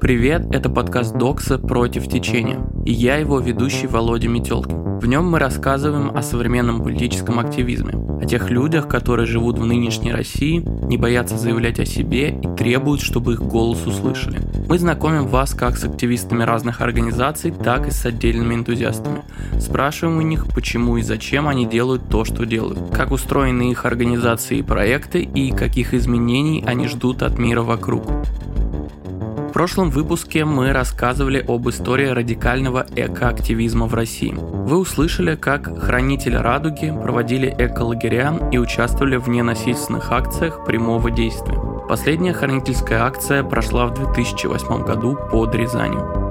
Привет, это подкаст Докса «Против течения» и я его ведущий Володя Метелкин. В нем мы рассказываем о современном политическом активизме, о тех людях, которые живут в нынешней России, не боятся заявлять о себе и требуют, чтобы их голос услышали. Мы знакомим вас как с активистами разных организаций, так и с отдельными энтузиастами. Спрашиваем у них, почему и зачем они делают то, что делают, как устроены их организации и проекты и каких изменений они ждут от мира вокруг. В прошлом выпуске мы рассказывали об истории радикального экоактивизма в России. Вы услышали, как хранители радуги проводили эколагеря и участвовали в ненасильственных акциях прямого действия. Последняя хранительская акция прошла в 2008 году под Рязанью.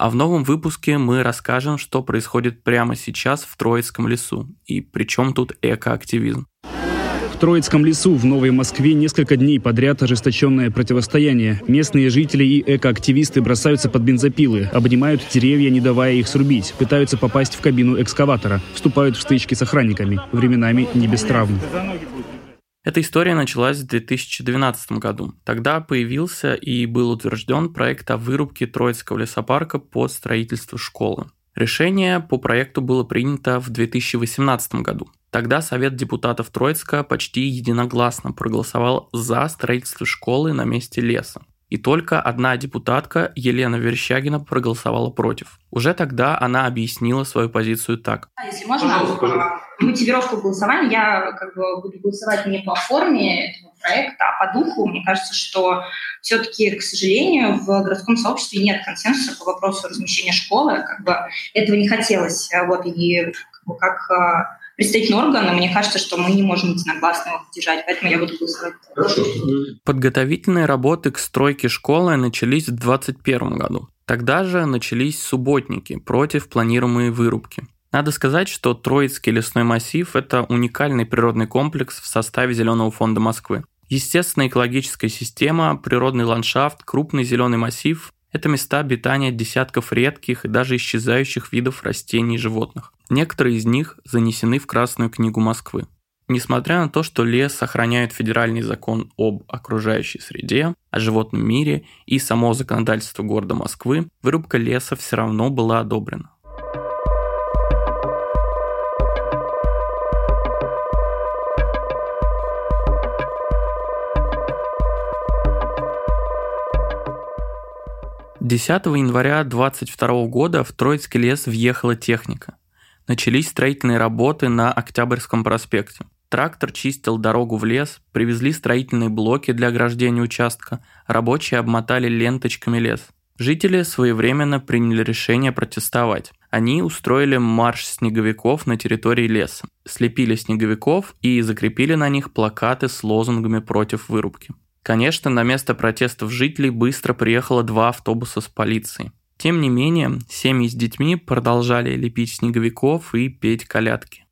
А в новом выпуске мы расскажем, что происходит прямо сейчас в Троицком лесу и при чем тут экоактивизм. В Троицком лесу в Новой Москве несколько дней подряд ожесточенное противостояние. Местные жители и экоактивисты бросаются под бензопилы, обнимают деревья, не давая их срубить, пытаются попасть в кабину экскаватора, вступают в стычки с охранниками, временами не без травм. Эта история началась в 2012 году. Тогда появился и был утвержден проект о вырубке Троицкого лесопарка под строительство школы. Решение по проекту было принято в 2018 году. Тогда Совет депутатов Троицка почти единогласно проголосовал за строительство школы на месте леса. И только одна депутатка, Елена Верещагина, проголосовала против. Уже тогда она объяснила свою позицию так. Если можно, мотивировку голосования, я как бы буду голосовать не по форме этого проекта, а по духу. Мне кажется, что все-таки, к сожалению, в городском сообществе нет консенсуса по вопросу размещения школы. Как бы этого не хотелось. Вот, и как, бы, как а, представительный орган, мне кажется, что мы не можем единогласно его поддержать, поэтому я буду голосовать. Подготовительные работы к стройке школы начались в 2021 году. Тогда же начались субботники против планируемой вырубки. Надо сказать, что Троицкий лесной массив – это уникальный природный комплекс в составе Зеленого фонда Москвы. Естественная экологическая система, природный ландшафт, крупный зеленый массив – это места обитания десятков редких и даже исчезающих видов растений и животных. Некоторые из них занесены в Красную книгу Москвы. Несмотря на то, что лес сохраняет федеральный закон об окружающей среде, о животном мире и само законодательство города Москвы, вырубка леса все равно была одобрена. 10 января 22 года в Троицкий лес въехала техника. Начались строительные работы на Октябрьском проспекте. Трактор чистил дорогу в лес, привезли строительные блоки для ограждения участка, рабочие обмотали ленточками лес. Жители своевременно приняли решение протестовать. Они устроили марш снеговиков на территории леса, слепили снеговиков и закрепили на них плакаты с лозунгами против вырубки. Конечно, на место протестов жителей быстро приехало два автобуса с полицией. Тем не менее, семьи с детьми продолжали лепить снеговиков и петь колядки.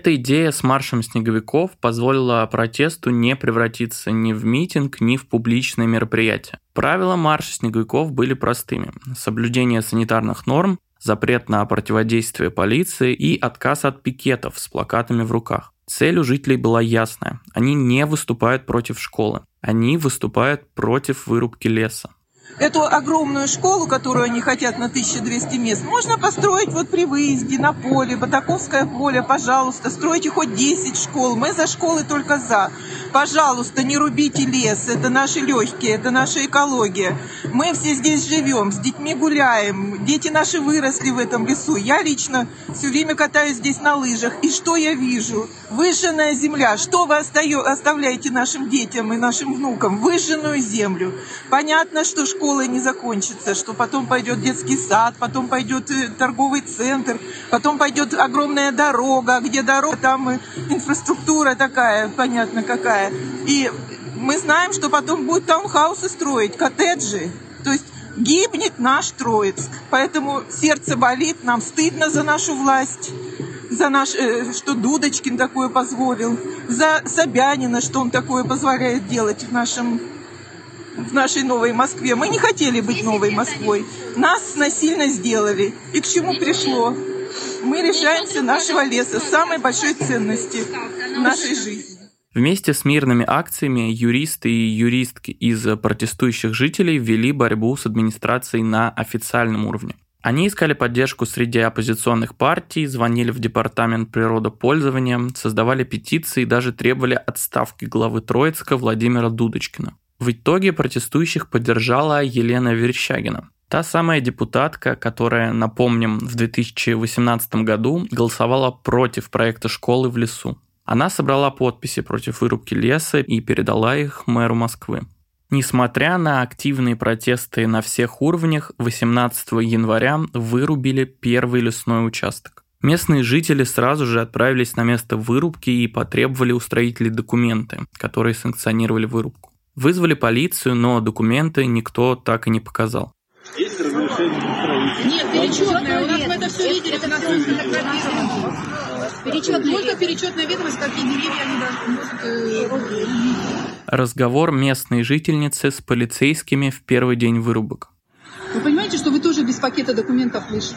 Эта идея с маршем снеговиков позволила протесту не превратиться ни в митинг, ни в публичное мероприятие. Правила марша снеговиков были простыми. Соблюдение санитарных норм, запрет на противодействие полиции и отказ от пикетов с плакатами в руках. Цель у жителей была ясная. Они не выступают против школы. Они выступают против вырубки леса эту огромную школу, которую они хотят на 1200 мест, можно построить вот при выезде на поле, Батаковское поле, пожалуйста, стройте хоть 10 школ. Мы за школы только за. Пожалуйста, не рубите лес, это наши легкие, это наша экология. Мы все здесь живем, с детьми гуляем, дети наши выросли в этом лесу. Я лично все время катаюсь здесь на лыжах. И что я вижу? Выжженная земля. Что вы оставляете нашим детям и нашим внукам? Выжженную землю. Понятно, что школа не закончится, что потом пойдет детский сад, потом пойдет э, торговый центр, потом пойдет огромная дорога, где дорога, там инфраструктура такая, понятно какая. И мы знаем, что потом будут таунхаусы строить, коттеджи. То есть гибнет наш Троицк. Поэтому сердце болит, нам стыдно за нашу власть. за наш, э, что Дудочкин такое позволил, за Собянина, что он такое позволяет делать в нашем в нашей новой Москве. Мы не хотели быть новой Москвой. Нас насильно сделали. И к чему пришло? Мы лишаемся нашего леса, самой большой ценности в нашей жизни. Вместе с мирными акциями юристы и юристки из протестующих жителей ввели борьбу с администрацией на официальном уровне. Они искали поддержку среди оппозиционных партий, звонили в департамент природопользования, создавали петиции и даже требовали отставки главы Троицка Владимира Дудочкина. В итоге протестующих поддержала Елена Верещагина. Та самая депутатка, которая, напомним, в 2018 году голосовала против проекта школы в лесу. Она собрала подписи против вырубки леса и передала их мэру Москвы. Несмотря на активные протесты на всех уровнях, 18 января вырубили первый лесной участок. Местные жители сразу же отправились на место вырубки и потребовали у строителей документы, которые санкционировали вырубку. Вызвали полицию, но документы никто так и не показал. Есть разрешение? Нет, перечетное. У нас мы это все видели, это нас Перечет, можно перечетная ведомость, какие деревья они могут... Э, Разговор местной жительницы с полицейскими в первый день вырубок. Вы понимаете, что вы тоже без пакета документов лишь?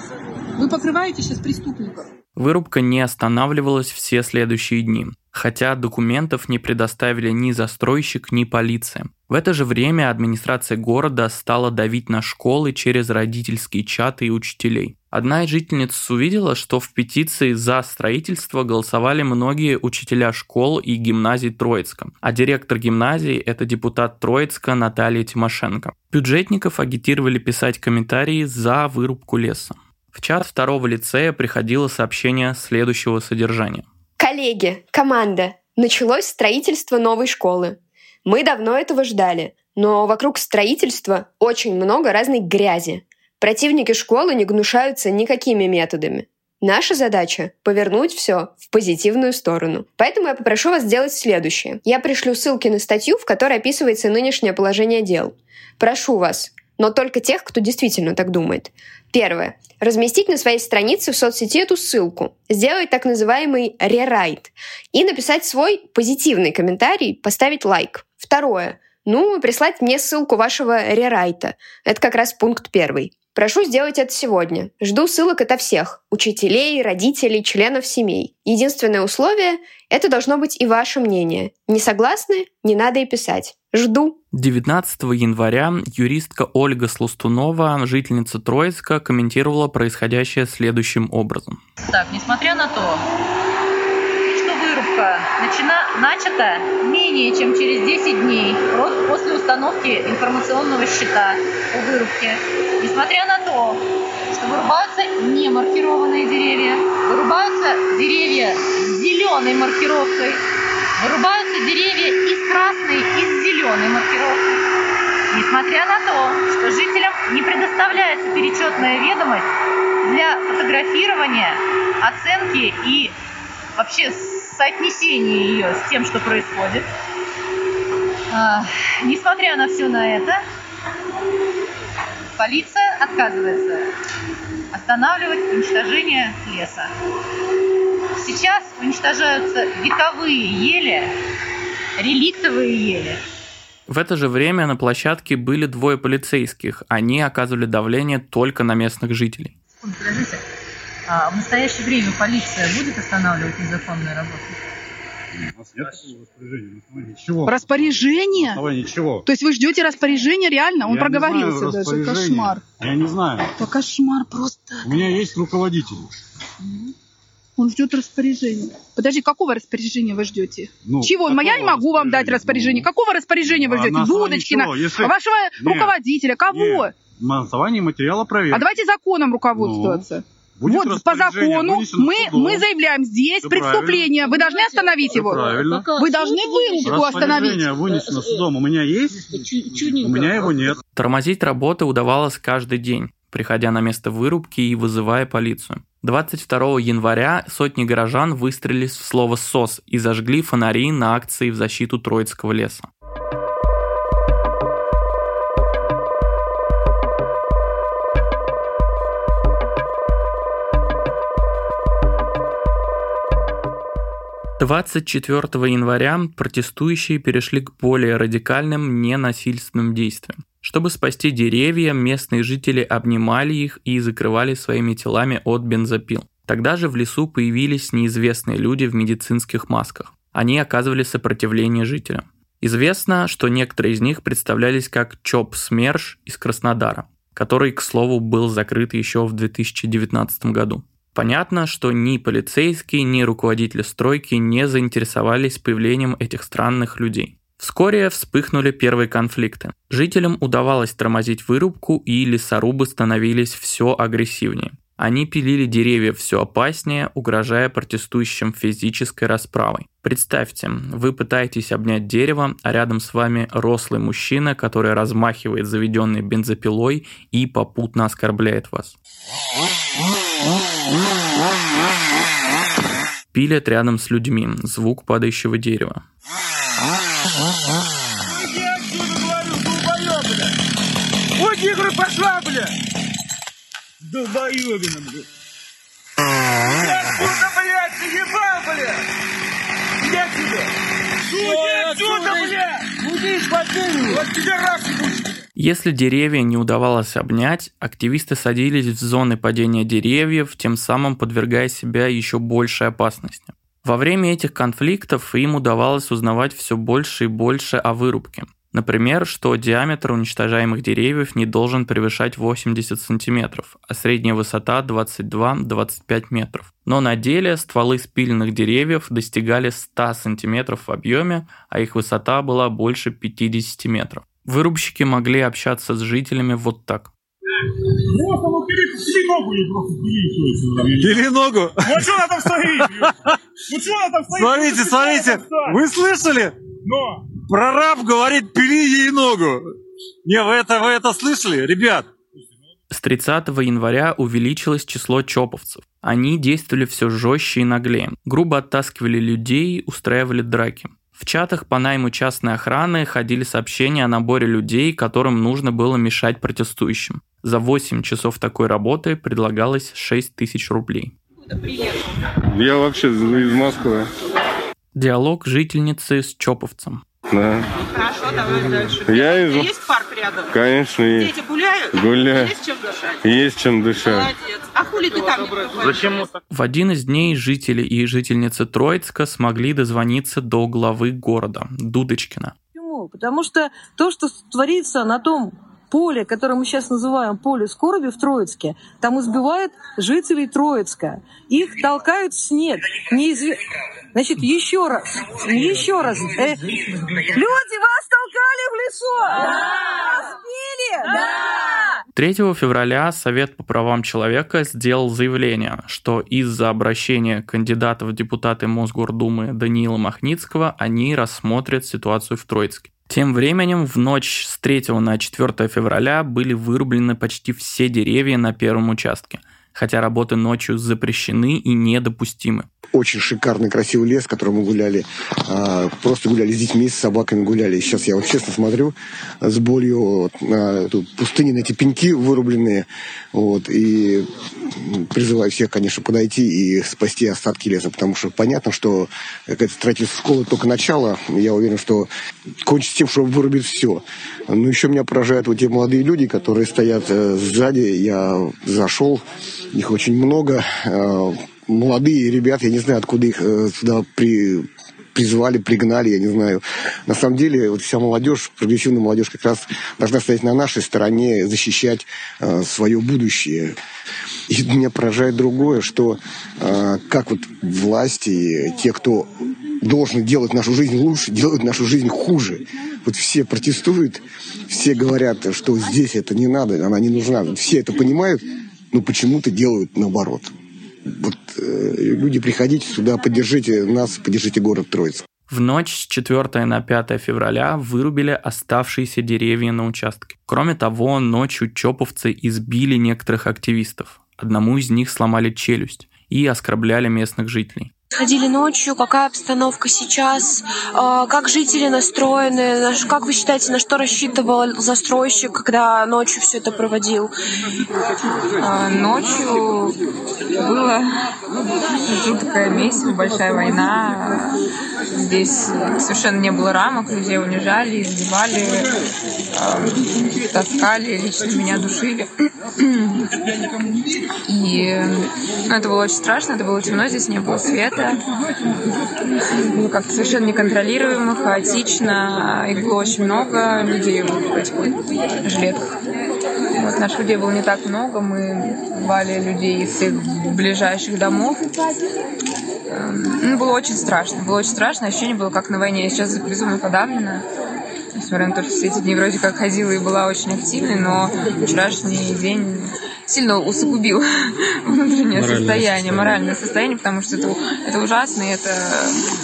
Вы покрываете сейчас преступников. Вырубка не останавливалась все следующие дни, хотя документов не предоставили ни застройщик, ни полиция. В это же время администрация города стала давить на школы через родительские чаты и учителей. Одна из жительниц увидела, что в петиции за строительство голосовали многие учителя школ и гимназий Троицка, а директор гимназии – это депутат Троицка Наталья Тимошенко. Бюджетников агитировали писать комментарии за вырубку леса. В чат второго лицея приходило сообщение следующего содержания. Коллеги, команда, началось строительство новой школы. Мы давно этого ждали, но вокруг строительства очень много разной грязи. Противники школы не гнушаются никакими методами. Наша задача — повернуть все в позитивную сторону. Поэтому я попрошу вас сделать следующее. Я пришлю ссылки на статью, в которой описывается нынешнее положение дел. Прошу вас, но только тех, кто действительно так думает. Первое. Разместить на своей странице в соцсети эту ссылку, сделать так называемый рерайт и написать свой позитивный комментарий, поставить лайк. Второе. Ну, прислать мне ссылку вашего рерайта. Это как раз пункт первый. Прошу сделать это сегодня. Жду ссылок от всех. Учителей, родителей, членов семей. Единственное условие — это должно быть и ваше мнение. Не согласны? Не надо и писать. Жду. 19 января юристка Ольга Сластунова, жительница Троицка, комментировала происходящее следующим образом. Так, несмотря на то, что вырубка начина... начата менее чем через 10 дней после установки информационного счета о вырубке, несмотря на то, что вырубаются не маркированные деревья, вырубаются деревья с зеленой маркировкой, Вырубаются деревья и с красной, и с зеленой маркировкой. Несмотря на то, что жителям не предоставляется перечетная ведомость для фотографирования, оценки и вообще соотнесения ее с тем, что происходит. А, несмотря на все на это, полиция отказывается останавливать уничтожение леса. Сейчас уничтожаются вековые ели, реликтовые ели. В это же время на площадке были двое полицейских. Они оказывали давление только на местных жителей. Подождите, а в настоящее время полиция будет останавливать незаконную работу? У нас нет распоряжения. Ничего. Распоряжение? Ничего. То есть вы ждете распоряжения реально? Он Я проговорился даже. Кошмар. Я не знаю. Это кошмар просто. У меня есть руководитель. Он ждет распоряжения. Подожди, какого распоряжения вы ждете? Ну, Чего? Я не могу вам дать распоряжение. Какого распоряжения вы А ждете? Дудочкина? Если- вашего Нет, руководителя, кого? Нет. На основании материала проверки. А давайте законом руководствоваться. Будет вот по закону мы, судом. мы заявляем здесь Всё преступление. Вы должны остановить его. правильно. Вы должны вырубку остановить. Распоряжение вынесено судом. У меня есть? У меня его нет. Тормозить работы удавалось каждый день, приходя на место вырубки и вызывая полицию. 22 января сотни горожан выстрелили в слово «СОС» и зажгли фонари на акции в защиту Троицкого леса. 24 января протестующие перешли к более радикальным ненасильственным действиям. Чтобы спасти деревья, местные жители обнимали их и закрывали своими телами от бензопил. Тогда же в лесу появились неизвестные люди в медицинских масках. Они оказывали сопротивление жителям. Известно, что некоторые из них представлялись как Чоп Смерш из Краснодара, который, к слову, был закрыт еще в 2019 году. Понятно, что ни полицейские, ни руководители стройки не заинтересовались появлением этих странных людей. Вскоре вспыхнули первые конфликты. Жителям удавалось тормозить вырубку, и лесорубы становились все агрессивнее. Они пилили деревья все опаснее, угрожая протестующим физической расправой. Представьте, вы пытаетесь обнять дерево, а рядом с вами рослый мужчина, который размахивает заведенной бензопилой и попутно оскорбляет вас. Пилят рядом с людьми, звук падающего дерева. Уйди, говорю, пошла, бля! Долбоебина, бля! Я отсюда, блядь, заебал, бля! Я тебя! Уйди отсюда, бля! Уйди из бассейна! Вот тебе раз если деревья не удавалось обнять, активисты садились в зоны падения деревьев, тем самым подвергая себя еще большей опасности. Во время этих конфликтов им удавалось узнавать все больше и больше о вырубке. Например, что диаметр уничтожаемых деревьев не должен превышать 80 сантиметров, а средняя высота 22-25 метров. Но на деле стволы спиленных деревьев достигали 100 сантиметров в объеме, а их высота была больше 50 метров. Вырубщики могли общаться с жителями вот так. Пили ногу? Ну что она там стоит? Ну что она там стоит? Смотрите, смотрите, вы слышали? Но! Прораб говорит, пили ей ногу. Не, вы это, вы это слышали, ребят? С 30 января увеличилось число чоповцев. Они действовали все жестче и наглее. Грубо оттаскивали людей, устраивали драки. В чатах по найму частной охраны ходили сообщения о наборе людей, которым нужно было мешать протестующим. За 8 часов такой работы предлагалось 6 тысяч рублей. Я вообще из Москвы. Диалог жительницы с Чоповцем. Да. Хорошо, давай дальше. Я из... Есть парк рядом? Конечно, есть. Дети гуляют? Гуляю. Есть чем дышать? Есть чем дышать. Молодец. А хули ты там Зачем? В один из дней жители и жительницы Троицка смогли дозвониться до главы города, Дудочкина. Почему? Потому что то, что творится на том поле, которое мы сейчас называем поле скорби в Троицке, там избивают жителей Троицка. Их толкают в снег. Неизв... Значит, еще раз, еще раз. Э, люди, вас толкали в лесу! Да! Разбили! Да! 3 февраля Совет по правам человека сделал заявление, что из-за обращения кандидата в депутаты Мосгордумы Даниила Махницкого они рассмотрят ситуацию в Троицке. Тем временем в ночь с 3 на 4 февраля были вырублены почти все деревья на первом участке – хотя работы ночью запрещены и недопустимы. Очень шикарный, красивый лес, в мы гуляли. А, просто гуляли с детьми, с собаками гуляли. Сейчас я вот честно смотрю с болью на эту пустыню, на эти пеньки вырубленные. Вот, и призываю всех, конечно, подойти и спасти остатки леса, потому что понятно, что какое-то строительство школы только начало. Я уверен, что кончится тем, что вырубит все. Но еще меня поражают вот те молодые люди, которые стоят э, сзади. Я зашел, их очень много. Молодые ребята, я не знаю, откуда их э, сюда при, призвали, пригнали, я не знаю. На самом деле, вот вся молодежь, прогрессивная молодежь как раз должна стоять на нашей стороне, защищать э, свое будущее. И меня поражает другое, что э, как вот власти, те, кто должен делать нашу жизнь лучше, делают нашу жизнь хуже. Вот все протестуют, все говорят, что здесь это не надо, она не нужна. Все это понимают, но почему-то делают наоборот. Вот э, люди, приходите сюда, поддержите нас, поддержите город Троицк. В ночь с 4 на 5 февраля вырубили оставшиеся деревья на участке. Кроме того, ночью чоповцы избили некоторых активистов. Одному из них сломали челюсть и оскорбляли местных жителей. Ходили ночью, какая обстановка сейчас, а, как жители настроены, как вы считаете, на что рассчитывал застройщик, когда ночью все это проводил? А, ночью было жуткая месть, большая война. Здесь совершенно не было рамок, людей унижали, избивали, а, таскали, лично меня душили. И ну, это было очень страшно, это было темно, здесь не было света. Было как-то совершенно неконтролируемо, хаотично. Их было очень много людей в этих вот. Вот наших людей было не так много, мы звали людей из всех ближайших домов. Эм, ну, было очень страшно, было очень страшно, ощущение было как на войне. Я сейчас безумно подавлена несмотря на то, что все эти дни вроде как ходила и была очень активной, но вчерашний день сильно усугубил внутреннее моральное состояние, моральное состояние, потому что это, это ужасно, и это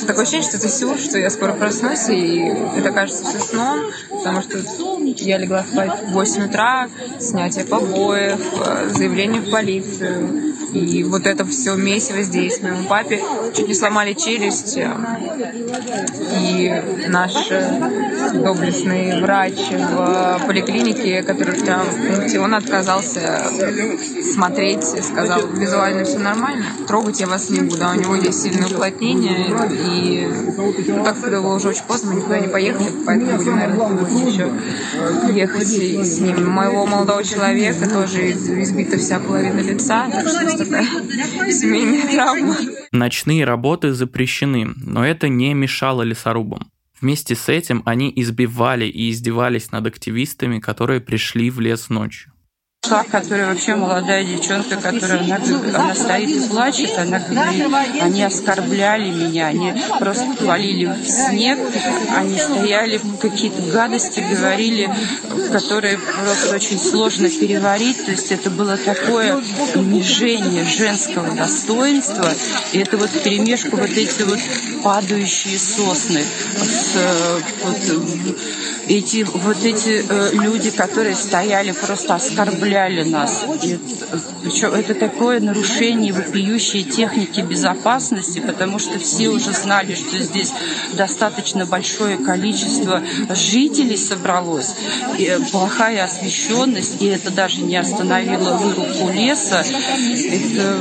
такое ощущение, что это сюр, что я скоро проснусь, и это кажется все сном, потому что я легла спать в 8 утра, снятие побоев, э, заявление в полицию, и вот это все месиво здесь. Моему папе чуть не сломали челюсть. Э, и наш э, доблестный врач в поликлинике, который в пункте, он отказался смотреть, сказал, визуально все нормально, трогать я вас не буду. А у него есть сильное уплотнение, и ну, так когда было уже очень поздно, мы никуда не поехали, поэтому будем, наверное, еще ехать с ним. Моего молодого человека тоже избита вся половина лица, так что такая травма. Ночные работы запрещены, но это не мешало лесорубам. Вместе с этим они избивали и издевались над активистами, которые пришли в лес ночью. Шла, которая вообще молодая девчонка, которая она, она стоит и плачет, она говорит, они оскорбляли меня, они просто валили в снег, они стояли, какие-то гадости говорили, которые просто очень сложно переварить, то есть это было такое унижение женского достоинства, и это вот перемешку вот эти вот падающие сосны с вот, эти вот эти э, люди, которые стояли, просто оскорбляли нас. И, это такое нарушение вопиющей техники безопасности, потому что все уже знали, что здесь достаточно большое количество жителей собралось, и э, плохая освещенность, и это даже не остановило вырубку леса. Это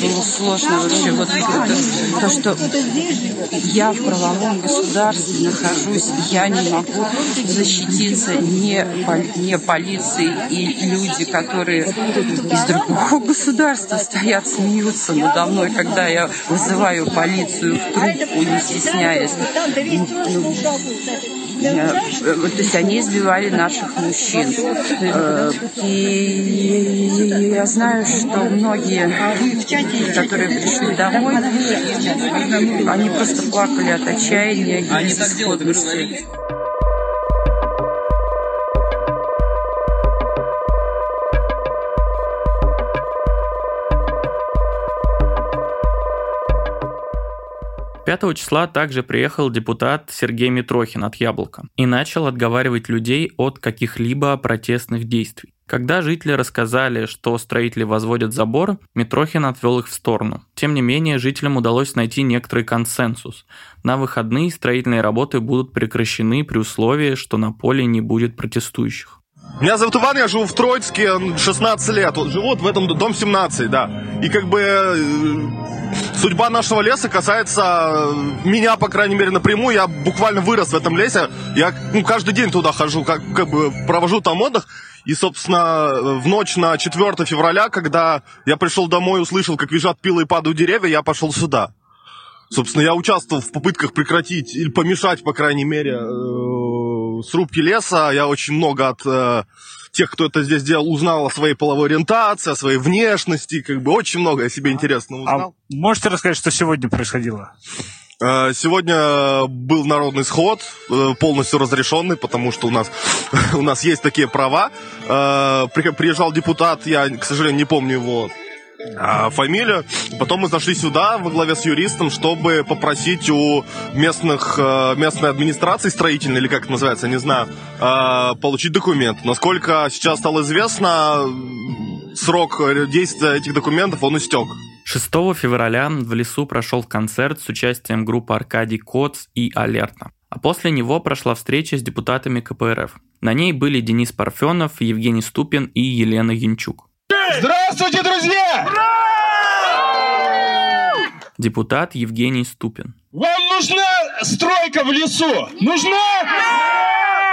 было сложно вообще. Вот это, то, что я в правовом государстве нахожусь, я не могу защититься не, не полиции и люди, которые из другого государства стоят, смеются надо мной, когда я вызываю полицию в трубку, не стесняясь. Я, то есть они избивали наших мужчин. Э, и я знаю, что многие, которые пришли домой, они просто плакали от отчаяния и безысходности. 5 числа также приехал депутат Сергей Митрохин от «Яблока» и начал отговаривать людей от каких-либо протестных действий. Когда жители рассказали, что строители возводят забор, Митрохин отвел их в сторону. Тем не менее, жителям удалось найти некоторый консенсус. На выходные строительные работы будут прекращены при условии, что на поле не будет протестующих. Меня зовут Иван, я живу в Троицке 16 лет. Живу вот в этом дом 17, да. И как бы э, судьба нашего леса касается э, меня, по крайней мере, напрямую. Я буквально вырос в этом лесе. Я ну, каждый день туда хожу, как, как бы провожу там отдых. И, собственно, в ночь на 4 февраля, когда я пришел домой, услышал, как визжат пилы и падают деревья, я пошел сюда. Собственно, я участвовал в попытках прекратить или помешать, по крайней мере, э, срубки леса. Я очень много от э, тех, кто это здесь делал, узнал о своей половой ориентации, о своей внешности. Как бы очень много о себе интересного узнал. А можете рассказать, что сегодня происходило? Э, сегодня был народный сход, э, полностью разрешенный, потому что у нас, у нас есть такие права. Э, приезжал депутат, я, к сожалению, не помню его а, фамилию. Потом мы зашли сюда во главе с юристом, чтобы попросить у местных, э, местной администрации строительной, или как это называется, не знаю, э, получить документ. Насколько сейчас стало известно, срок действия этих документов, он истек. 6 февраля в лесу прошел концерт с участием группы Аркадий Коц и Алерта. А после него прошла встреча с депутатами КПРФ. На ней были Денис Парфенов, Евгений Ступин и Елена Янчук. Здравствуйте, друзья! Депутат Евгений Ступин. Вам нужна стройка в лесу? Нужна?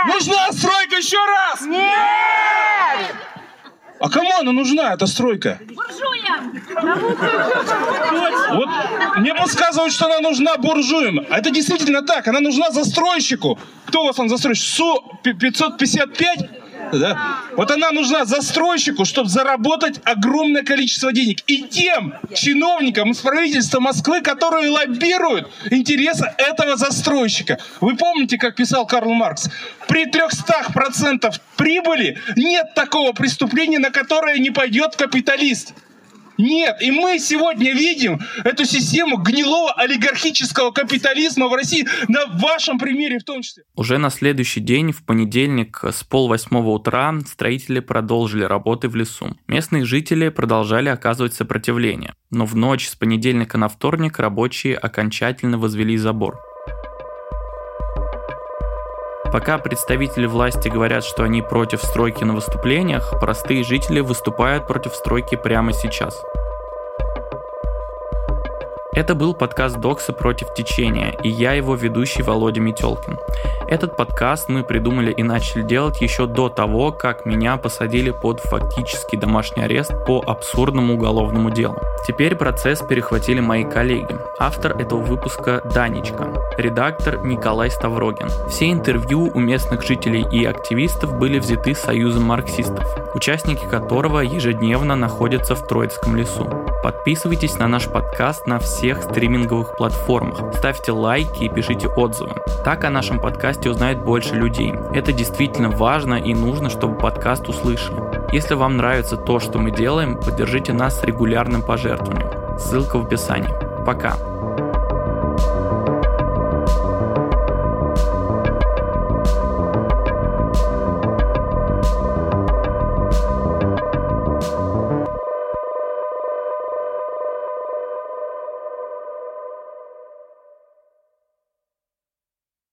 Нужна стройка еще раз? Нет! А кому она нужна, эта стройка? Буржуям! Вот мне подсказывают, что она нужна буржуям. А это действительно так, она нужна застройщику. Кто у вас он застройщик? Су 555? Да? Вот она нужна застройщику, чтобы заработать огромное количество денег. И тем чиновникам из правительства Москвы, которые лоббируют интересы этого застройщика. Вы помните, как писал Карл Маркс? При 300% прибыли нет такого преступления, на которое не пойдет капиталист. Нет, и мы сегодня видим эту систему гнилого олигархического капитализма в России на вашем примере в том числе. Уже на следующий день, в понедельник с полвосьмого утра, строители продолжили работы в лесу. Местные жители продолжали оказывать сопротивление. Но в ночь с понедельника на вторник рабочие окончательно возвели забор. Пока представители власти говорят, что они против стройки на выступлениях, простые жители выступают против стройки прямо сейчас. Это был подкаст Докса против течения, и я его ведущий Володя Метелкин. Этот подкаст мы придумали и начали делать еще до того, как меня посадили под фактический домашний арест по абсурдному уголовному делу. Теперь процесс перехватили мои коллеги. Автор этого выпуска Данечка, редактор Николай Ставрогин. Все интервью у местных жителей и активистов были взяты Союзом марксистов, участники которого ежедневно находятся в Троицком лесу. Подписывайтесь на наш подкаст на всех стриминговых платформах, ставьте лайки и пишите отзывы. Так о нашем подкасте узнает больше людей. Это действительно важно и нужно, чтобы подкаст услышали. Если вам нравится то, что мы делаем, поддержите нас регулярным пожертвованием. Ссылка в описании. Пока.